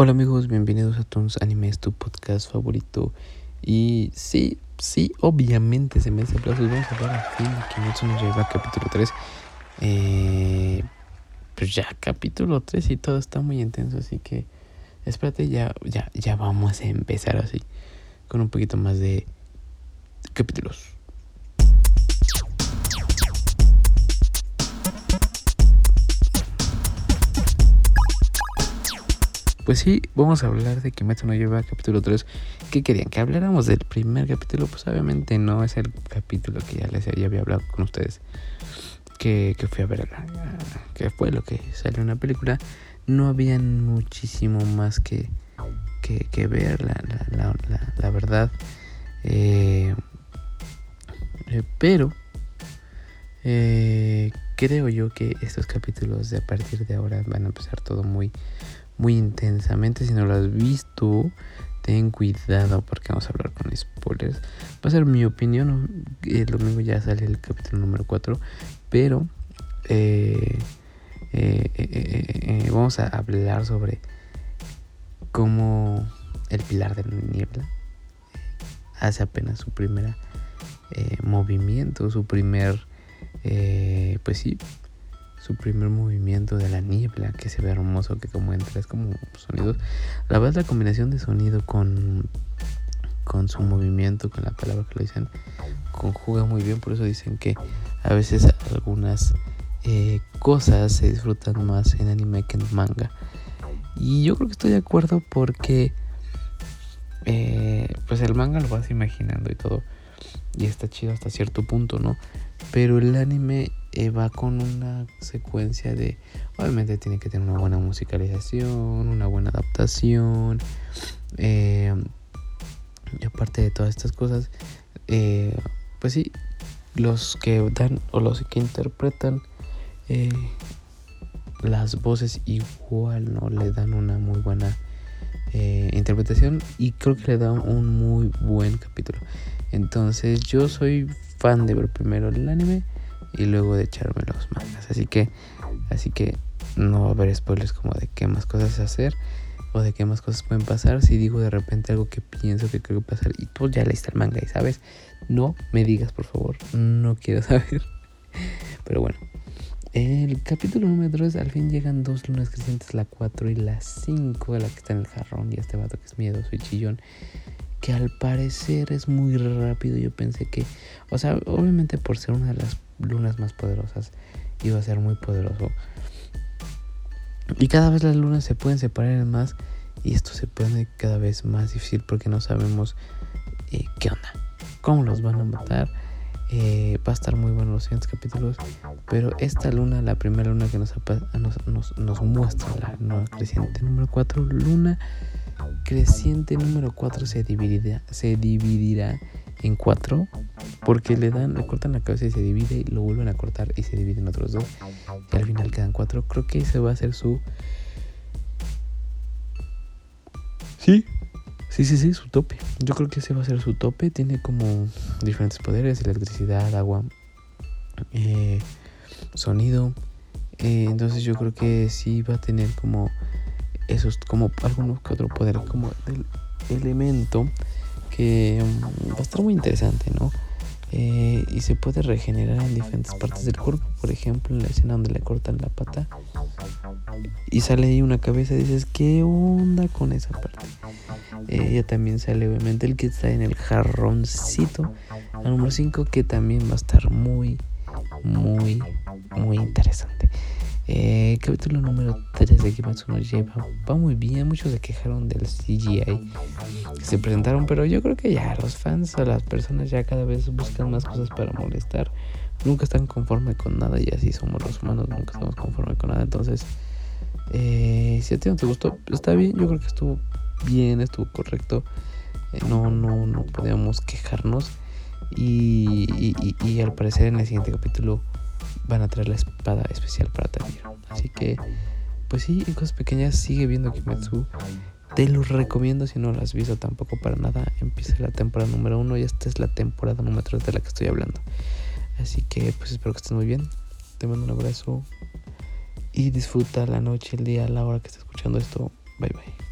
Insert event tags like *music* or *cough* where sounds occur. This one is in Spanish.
Hola amigos, bienvenidos a Toons Animes, tu podcast favorito. Y sí, sí, obviamente se me hace aplausos. Vamos a hablar al fin de Kimetsu no capítulo 3. Eh, pues ya, capítulo 3 y todo está muy intenso, así que espérate, ya, ya, ya vamos a empezar así, con un poquito más de capítulos. Pues sí, vamos a hablar de Kimetsu no Yaiba capítulo 3. ¿Qué querían? ¿Que habláramos del primer capítulo? Pues obviamente no es el capítulo que ya les había hablado con ustedes. Que, que fui a ver, la, que fue lo que salió en la película. No había muchísimo más que, que, que ver, la, la, la verdad. Eh, eh, pero eh, creo yo que estos capítulos de a partir de ahora van a empezar todo muy muy intensamente. Si no lo has visto, ten cuidado porque vamos a hablar con spoilers. Va a ser mi opinión. El domingo ya sale el capítulo número 4. Pero eh, eh, eh, vamos a hablar sobre cómo el pilar de la niebla hace apenas su primer movimiento, su primer, pues sí, su primer movimiento de la niebla, que se ve hermoso, que como entra es como sonidos. La verdad la combinación de sonido con, con su movimiento, con la palabra que lo dicen, conjuga muy bien, por eso dicen que a veces algunas eh, cosas se disfrutan más en anime que en manga. Y yo creo que estoy de acuerdo porque eh, pues el manga lo vas imaginando y todo. Y está chido hasta cierto punto, ¿no? Pero el anime eh, va con una secuencia de, obviamente tiene que tener una buena musicalización, una buena adaptación, eh, y aparte de todas estas cosas, eh, pues sí, los que dan o los que interpretan las voces igual no le dan una muy buena interpretación y creo que le dan un muy buen capítulo. Entonces yo soy fan de ver primero el anime y luego de echarme los mangas. Así que, así que no va a haber spoilers como de qué más cosas hacer o de qué más cosas pueden pasar. Si digo de repente algo que pienso que creo que pasar y tú ya leíste el manga y sabes, no me digas por favor, no quiero *laughs* saber. Pero bueno, el capítulo número 3 al fin llegan dos lunas crecientes, la 4 y la 5, la que está en el jarrón y este vato que es miedoso y chillón que al parecer es muy rápido. Yo pensé que, o sea, obviamente por ser una de las lunas más poderosas, iba a ser muy poderoso. Y cada vez las lunas se pueden separar más y esto se pone cada vez más difícil porque no sabemos eh, qué onda, cómo los van a matar. Eh, va a estar muy bueno los siguientes capítulos. Pero esta luna, la primera luna que nos, nos, nos, nos muestra la nueva creciente número 4, luna creciente número 4 se dividirá, se dividirá en 4 porque le dan, le cortan la cabeza y se divide y lo vuelven a cortar y se dividen otros dos y al final quedan 4. Creo que ese va a ser su... Sí, sí, sí, sí, su tope. Yo creo que ese va a ser su tope. Tiene como diferentes poderes, electricidad, agua, eh, sonido. Eh, entonces yo creo que sí va a tener como eso es como algunos que otro poder como del elemento mm, va a estar muy interesante, ¿no? Eh, y se puede regenerar en diferentes partes del cuerpo. Por ejemplo, en la escena donde le cortan la pata y sale ahí una cabeza y dices, ¿qué onda con esa parte? Eh, ya también sale obviamente el que está en el jarroncito. El número 5 que también va a estar muy, muy, muy interesante. Eh, capítulo número 3 de Kimetsu no Yaiba va muy bien. Muchos se quejaron del CGI que se presentaron, pero yo creo que ya los fans o las personas ya cada vez buscan más cosas para molestar. Nunca están conformes con nada y así somos los humanos, nunca estamos conformes con nada. Entonces, eh, si a ti no te gustó, está bien. Yo creo que estuvo bien, estuvo correcto. Eh, no, no, no podíamos quejarnos. Y, y al parecer en el siguiente capítulo van a traer la espada especial para Tanjiro. Así que, pues sí, en cosas pequeñas sigue viendo Kimetsu. Te lo recomiendo si no lo has visto tampoco para nada. Empieza la temporada número uno y esta es la temporada número 3 de la que estoy hablando. Así que pues espero que estés muy bien. Te mando un abrazo y disfruta la noche, el día, la hora que estés escuchando esto. Bye bye.